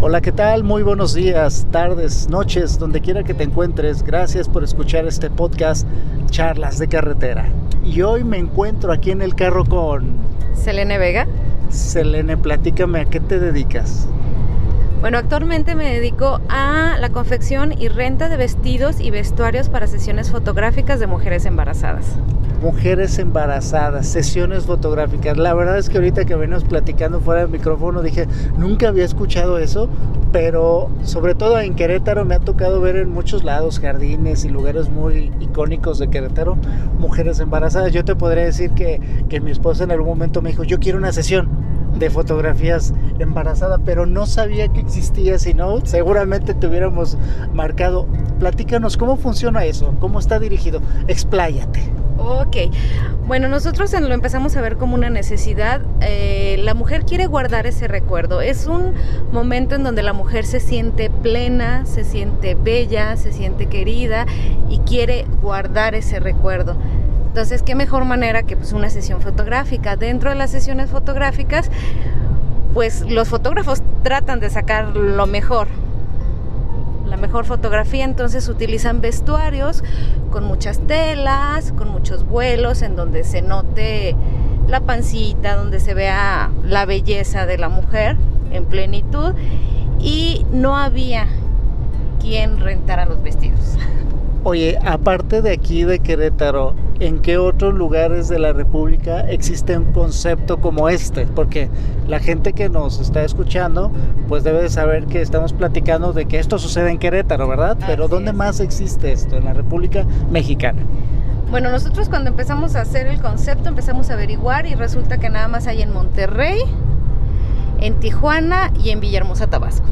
Hola, ¿qué tal? Muy buenos días, tardes, noches, donde quiera que te encuentres. Gracias por escuchar este podcast Charlas de Carretera. Y hoy me encuentro aquí en el carro con... Selene Vega. Selene, platícame, ¿a qué te dedicas? Bueno, actualmente me dedico a la confección y renta de vestidos y vestuarios para sesiones fotográficas de mujeres embarazadas. Mujeres embarazadas, sesiones fotográficas. La verdad es que ahorita que venimos platicando fuera del micrófono dije, nunca había escuchado eso, pero sobre todo en Querétaro me ha tocado ver en muchos lados, jardines y lugares muy icónicos de Querétaro, mujeres embarazadas. Yo te podría decir que, que mi esposa en algún momento me dijo, yo quiero una sesión de fotografías embarazada, pero no sabía que existía, si no, seguramente te hubiéramos marcado. Platícanos cómo funciona eso, cómo está dirigido, expláyate. Ok, bueno, nosotros lo empezamos a ver como una necesidad. Eh, la mujer quiere guardar ese recuerdo. Es un momento en donde la mujer se siente plena, se siente bella, se siente querida y quiere guardar ese recuerdo. Entonces, ¿qué mejor manera que pues, una sesión fotográfica? Dentro de las sesiones fotográficas, pues los fotógrafos tratan de sacar lo mejor, mejor fotografía, entonces utilizan vestuarios con muchas telas, con muchos vuelos, en donde se note la pancita, donde se vea la belleza de la mujer en plenitud y no había quien rentara los vestidos. Oye, aparte de aquí de Querétaro, ¿en qué otros lugares de la República existe un concepto como este? Porque la gente que nos está escuchando, pues debe de saber que estamos platicando de que esto sucede en Querétaro, ¿verdad? Pero ¿dónde más existe esto? En la República Mexicana. Bueno, nosotros cuando empezamos a hacer el concepto empezamos a averiguar y resulta que nada más hay en Monterrey, en Tijuana y en Villahermosa, Tabasco.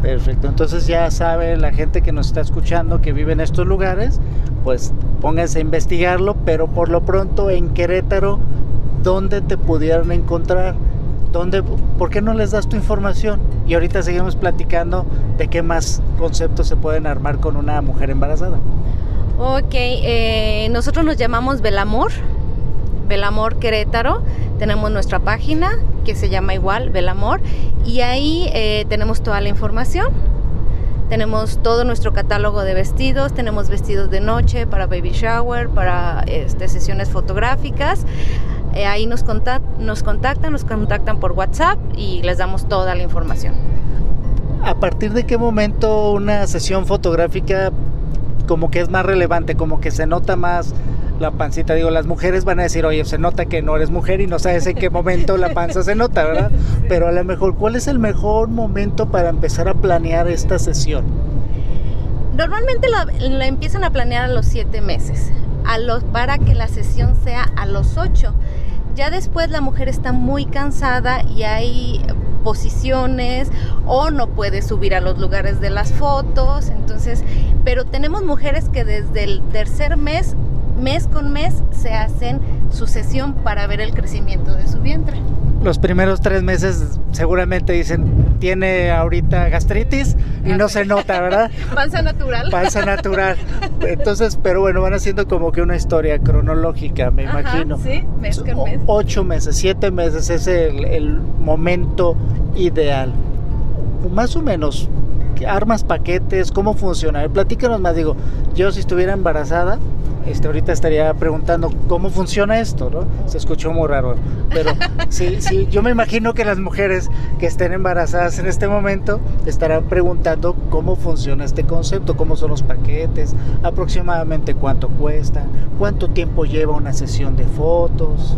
Perfecto, entonces ya sabe la gente que nos está escuchando que vive en estos lugares, pues pónganse a investigarlo, pero por lo pronto en Querétaro, ¿dónde te pudieran encontrar? ¿Dónde, ¿Por qué no les das tu información? Y ahorita seguimos platicando de qué más conceptos se pueden armar con una mujer embarazada. Ok, eh, nosotros nos llamamos Belamor, Belamor Querétaro. Tenemos nuestra página que se llama igual Belamor y ahí eh, tenemos toda la información. Tenemos todo nuestro catálogo de vestidos, tenemos vestidos de noche para baby shower, para este, sesiones fotográficas. Eh, ahí nos, nos contactan, nos contactan por WhatsApp y les damos toda la información. ¿A partir de qué momento una sesión fotográfica como que es más relevante, como que se nota más la pancita. Digo, las mujeres van a decir, oye, se nota que no eres mujer y no sabes en qué momento la panza se nota, ¿verdad? Pero a lo mejor, ¿cuál es el mejor momento para empezar a planear esta sesión? Normalmente la, empiezan a planear a los siete meses, a los, para que la sesión sea a los ocho. Ya después la mujer está muy cansada y hay posiciones o no puede subir a los lugares de las fotos. Entonces, pero tenemos mujeres que desde el tercer mes mes con mes se hacen su sesión para ver el crecimiento de su vientre. Los primeros tres meses seguramente dicen, tiene ahorita gastritis y no se nota, ¿verdad? Panza natural. Panza natural. Entonces, pero bueno, van haciendo como que una historia cronológica, me imagino. Sí, mes con mes. Ocho meses, siete meses es el, el momento ideal. Más o menos, armas paquetes, cómo funciona. Platícanos más, digo, yo si estuviera embarazada, este, ahorita estaría preguntando cómo funciona esto, ¿no? Se escuchó muy raro, pero sí, sí, yo me imagino que las mujeres que estén embarazadas en este momento estarán preguntando cómo funciona este concepto, cómo son los paquetes, aproximadamente cuánto cuesta, cuánto tiempo lleva una sesión de fotos.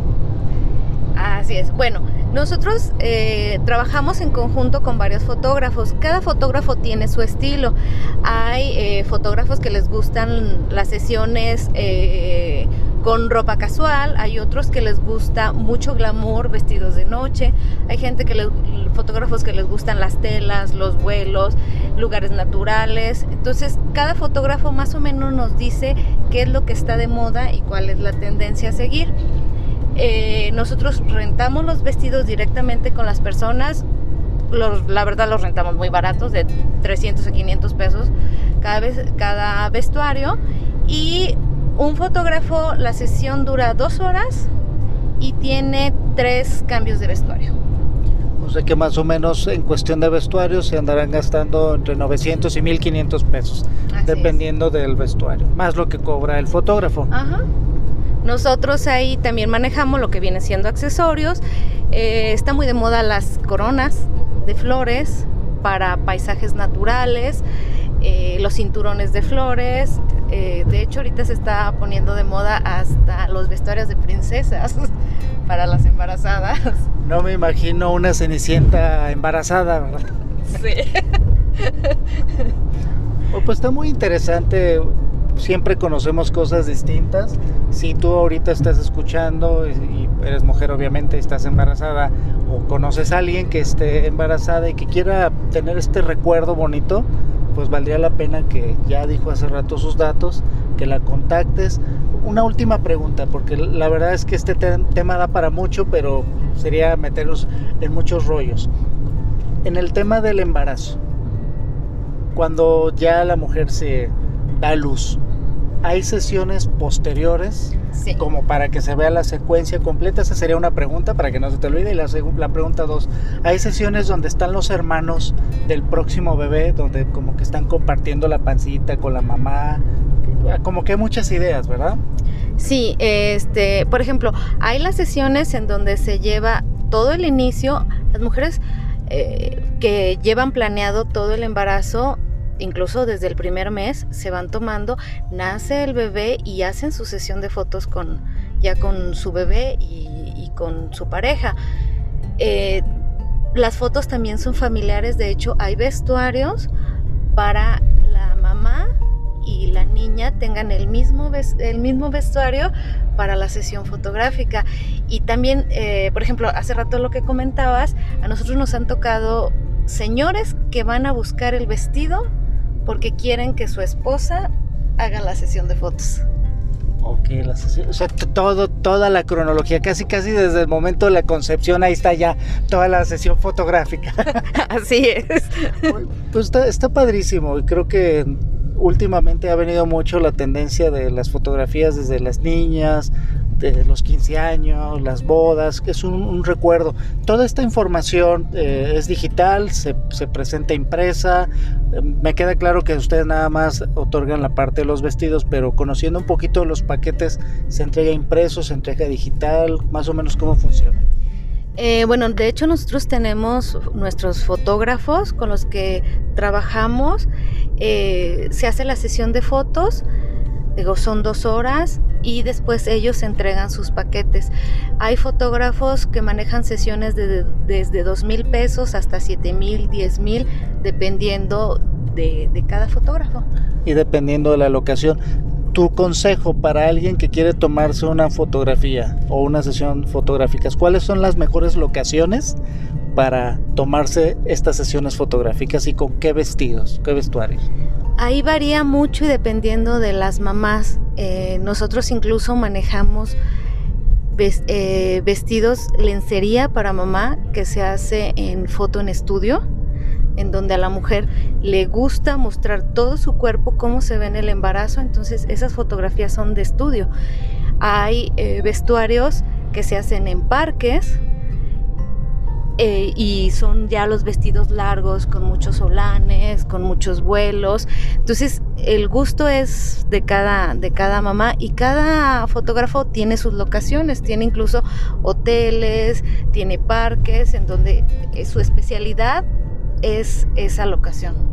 Así es. Bueno, nosotros eh, trabajamos en conjunto con varios fotógrafos. Cada fotógrafo tiene su estilo. Hay eh, fotógrafos que les gustan las sesiones eh, con ropa casual, hay otros que les gusta mucho glamour, vestidos de noche, hay gente que les, fotógrafos que les gustan las telas, los vuelos, lugares naturales. Entonces, cada fotógrafo más o menos nos dice qué es lo que está de moda y cuál es la tendencia a seguir. Eh, nosotros rentamos los vestidos directamente con las personas. la verdad los rentamos muy baratos, de 300 a 500 pesos cada, vez, cada vestuario. Y un fotógrafo, la sesión dura dos horas y tiene tres cambios de vestuario. O sea que más o menos en cuestión de vestuario se andarán gastando entre 900 y 1500 pesos, dependiendo del vestuario, más lo que cobra el fotógrafo. Ajá. Nosotros ahí también manejamos lo que viene siendo accesorios. Eh, está muy de moda las coronas de flores para paisajes naturales, eh, los cinturones de flores. Eh, de hecho, ahorita se está poniendo de moda hasta los vestuarios de princesas para las embarazadas. No me imagino una cenicienta embarazada, ¿verdad? Sí. Oh, pues está muy interesante siempre conocemos cosas distintas. Si tú ahorita estás escuchando y eres mujer obviamente, estás embarazada o conoces a alguien que esté embarazada y que quiera tener este recuerdo bonito, pues valdría la pena que ya dijo hace rato sus datos, que la contactes. Una última pregunta, porque la verdad es que este tema da para mucho, pero sería meternos en muchos rollos. En el tema del embarazo, cuando ya la mujer se da luz, hay sesiones posteriores como para que se vea la secuencia completa. Esa sería una pregunta para que no se te olvide. Y la, la pregunta dos, hay sesiones donde están los hermanos del próximo bebé, donde como que están compartiendo la pancita con la mamá. Como que hay muchas ideas, ¿verdad? Sí, este, por ejemplo, hay las sesiones en donde se lleva todo el inicio, las mujeres eh, que llevan planeado todo el embarazo incluso desde el primer mes se van tomando, nace el bebé y hacen su sesión de fotos con ya con su bebé y, con su pareja. Eh, las fotos también son familiares, de hecho hay vestuarios para la mamá y la niña tengan el mismo, el mismo vestuario para la sesión fotográfica. Y también, eh, por ejemplo, hace rato lo que comentabas, a nosotros nos han tocado señores que van a buscar el vestido porque quieren que su esposa haga la sesión de fotos. Ok, la sesión, o sea, todo, toda la cronología, casi casi desde el momento de la concepción, ahí está ya toda la sesión fotográfica. Así es. Pues está, está padrísimo y creo que últimamente ha venido mucho la tendencia de las fotografías desde las niñas, de los 15 años, las bodas, que es un, recuerdo. Toda esta información eh, es digital, se, se, presenta impresa. Eh, me queda claro que ustedes nada más otorgan la parte de los vestidos, pero conociendo un poquito los paquetes, se entrega impreso, se entrega digital, más o menos cómo funciona. Eh, bueno, de hecho nosotros tenemos nuestros fotógrafos con los que trabajamos. se hace la sesión de fotos, son dos horas y después ellos entregan sus paquetes. Hay fotógrafos que manejan sesiones de, desde dos mil pesos hasta siete mil, diez mil, dependiendo de, de cada fotógrafo. Y dependiendo de la locación. Tu consejo para alguien que quiere tomarse una fotografía o una sesión fotográfica, ¿cuáles son las mejores locaciones para tomarse estas sesiones fotográficas y con qué vestidos, qué vestuarios? Ahí varía mucho y dependiendo de las mamás. Eh, nosotros incluso manejamos eh, vestidos, lencería para mamá que se hace en foto en estudio, en donde a la mujer le gusta mostrar todo su cuerpo, cómo se ve en el embarazo, entonces esas fotografías son de estudio. Hay eh, vestuarios que se hacen en parques, eh, y son ya los vestidos largos con muchos solanes, con muchos vuelos. Entonces el gusto es de cada, de cada mamá y cada fotógrafo tiene sus locaciones, tiene incluso hoteles, tiene parques en donde eh, su especialidad es esa locación.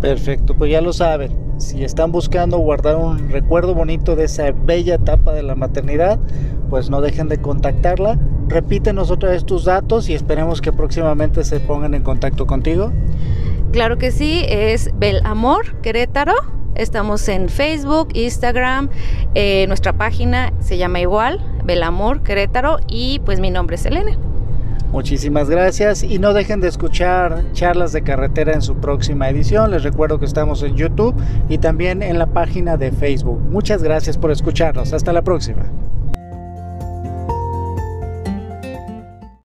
Perfecto, pues ya lo saben. Si están buscando guardar un recuerdo bonito de esa bella etapa de la maternidad, pues no dejen de contactarla. Repítenos otra vez tus datos y esperemos que próximamente se pongan en contacto contigo. Claro que sí, es Belamor Querétaro. Estamos en Facebook, Instagram, eh, nuestra página se llama igual, Belamor Querétaro y pues mi nombre es Elena. Muchísimas gracias y no dejen de escuchar charlas de carretera en su próxima edición. Les recuerdo que estamos en YouTube y también en la página de Facebook. Muchas gracias por escucharnos. Hasta la próxima.